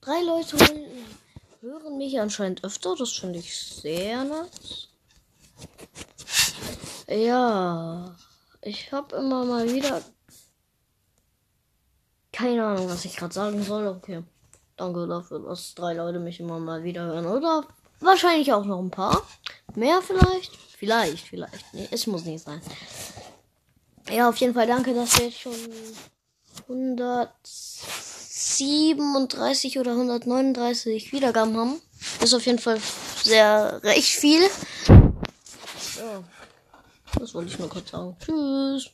Drei Leute hören mich anscheinend öfter. Das finde ich sehr nice. Ja, ich habe immer mal wieder keine Ahnung, was ich gerade sagen soll. Okay, danke dafür, dass drei Leute mich immer mal wieder hören. Oder wahrscheinlich auch noch ein paar. Mehr vielleicht? Vielleicht, vielleicht. Nee, es muss nicht sein. Ja, auf jeden Fall danke, dass wir jetzt schon 137 oder 139 Wiedergaben haben. Ist auf jeden Fall sehr recht viel. Ja. Das wollte ich nur kurz sagen. Tschüss.